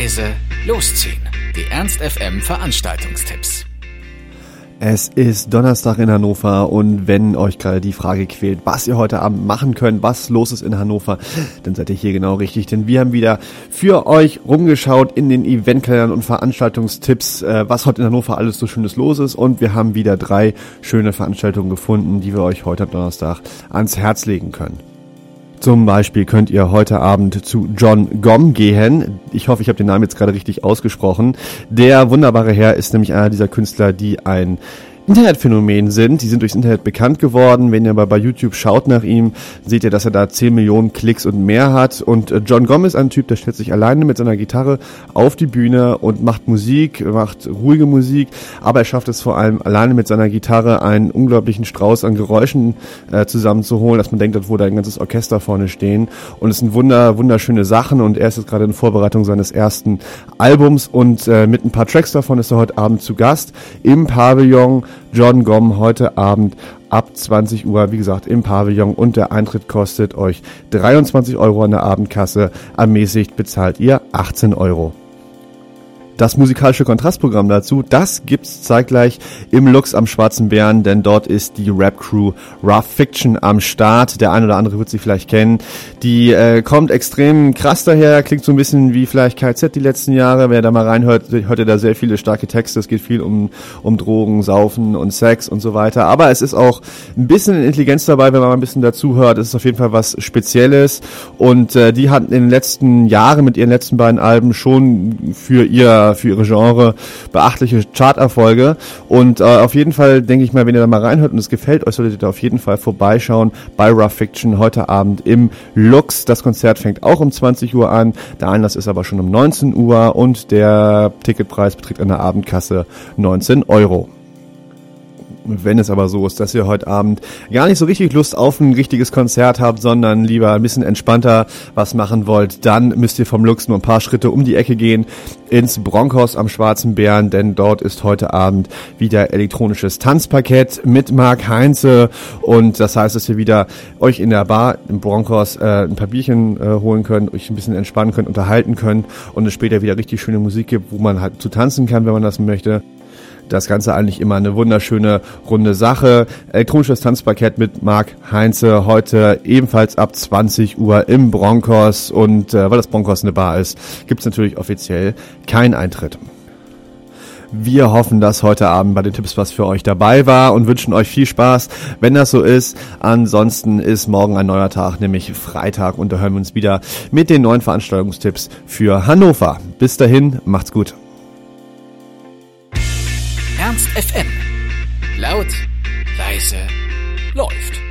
leise, losziehen. Die Ernst FM Veranstaltungstipps. Es ist Donnerstag in Hannover und wenn euch gerade die Frage quält, was ihr heute Abend machen könnt, was los ist in Hannover, dann seid ihr hier genau richtig, denn wir haben wieder für euch rumgeschaut in den Eventkalendern und Veranstaltungstipps, äh, was heute in Hannover alles so schönes los ist und wir haben wieder drei schöne Veranstaltungen gefunden, die wir euch heute am Donnerstag ans Herz legen können. Zum Beispiel könnt ihr heute Abend zu John Gom gehen. Ich hoffe, ich habe den Namen jetzt gerade richtig ausgesprochen. Der wunderbare Herr ist nämlich einer dieser Künstler, die ein Internetphänomen sind. Die sind durchs Internet bekannt geworden. Wenn ihr aber bei YouTube schaut nach ihm, seht ihr, dass er da 10 Millionen Klicks und mehr hat. Und äh, John Gomez, ein Typ, der stellt sich alleine mit seiner Gitarre auf die Bühne und macht Musik, macht ruhige Musik, aber er schafft es vor allem alleine mit seiner Gitarre einen unglaublichen Strauß an Geräuschen äh, zusammenzuholen, dass man denkt, dort würde ein ganzes Orchester vorne stehen. Und es sind wunder, wunderschöne Sachen und er ist jetzt gerade in Vorbereitung seines ersten Albums und äh, mit ein paar Tracks davon ist er heute Abend zu Gast im Pavillon John Gom heute Abend ab 20 Uhr, wie gesagt, im Pavillon und der Eintritt kostet euch 23 Euro an der Abendkasse. Ermäßigt bezahlt ihr 18 Euro. Das musikalische Kontrastprogramm dazu, das gibt's zeitgleich im Lux am Schwarzen Bären, denn dort ist die Rap-Crew Rough Fiction am Start. Der ein oder andere wird sie vielleicht kennen. Die äh, kommt extrem krass daher, klingt so ein bisschen wie vielleicht KZ die letzten Jahre. Wer da mal reinhört, hört ihr da sehr viele starke Texte. Es geht viel um, um Drogen, Saufen und Sex und so weiter. Aber es ist auch ein bisschen Intelligenz dabei, wenn man mal ein bisschen dazu hört. Es ist auf jeden Fall was Spezielles. Und äh, die hat in den letzten Jahren mit ihren letzten beiden Alben schon für ihr für ihre Genre beachtliche Charterfolge. Und äh, auf jeden Fall denke ich mal, wenn ihr da mal reinhört und es gefällt euch, solltet ihr da auf jeden Fall vorbeischauen bei Rough Fiction heute Abend im Lux. Das Konzert fängt auch um 20 Uhr an. Der Einlass ist aber schon um 19 Uhr und der Ticketpreis beträgt an der Abendkasse 19 Euro. Wenn es aber so ist, dass ihr heute Abend gar nicht so richtig Lust auf ein richtiges Konzert habt, sondern lieber ein bisschen entspannter was machen wollt, dann müsst ihr vom Lux nur ein paar Schritte um die Ecke gehen ins Bronkhaus am Schwarzen Bären, denn dort ist heute Abend wieder elektronisches Tanzparkett mit Marc Heinze. Und das heißt, dass ihr wieder euch in der Bar im Bronkhaus äh, ein paar Bierchen äh, holen könnt, euch ein bisschen entspannen könnt, unterhalten könnt und es später wieder richtig schöne Musik gibt, wo man halt zu tanzen kann, wenn man das möchte das Ganze eigentlich immer eine wunderschöne runde Sache. Elektronisches Tanzparkett mit Marc Heinze heute ebenfalls ab 20 Uhr im Broncos und äh, weil das Broncos eine Bar ist, gibt es natürlich offiziell keinen Eintritt. Wir hoffen, dass heute Abend bei den Tipps was für euch dabei war und wünschen euch viel Spaß, wenn das so ist. Ansonsten ist morgen ein neuer Tag, nämlich Freitag und da hören wir uns wieder mit den neuen Veranstaltungstipps für Hannover. Bis dahin, macht's gut. Ernst FM. Laut, leise, läuft.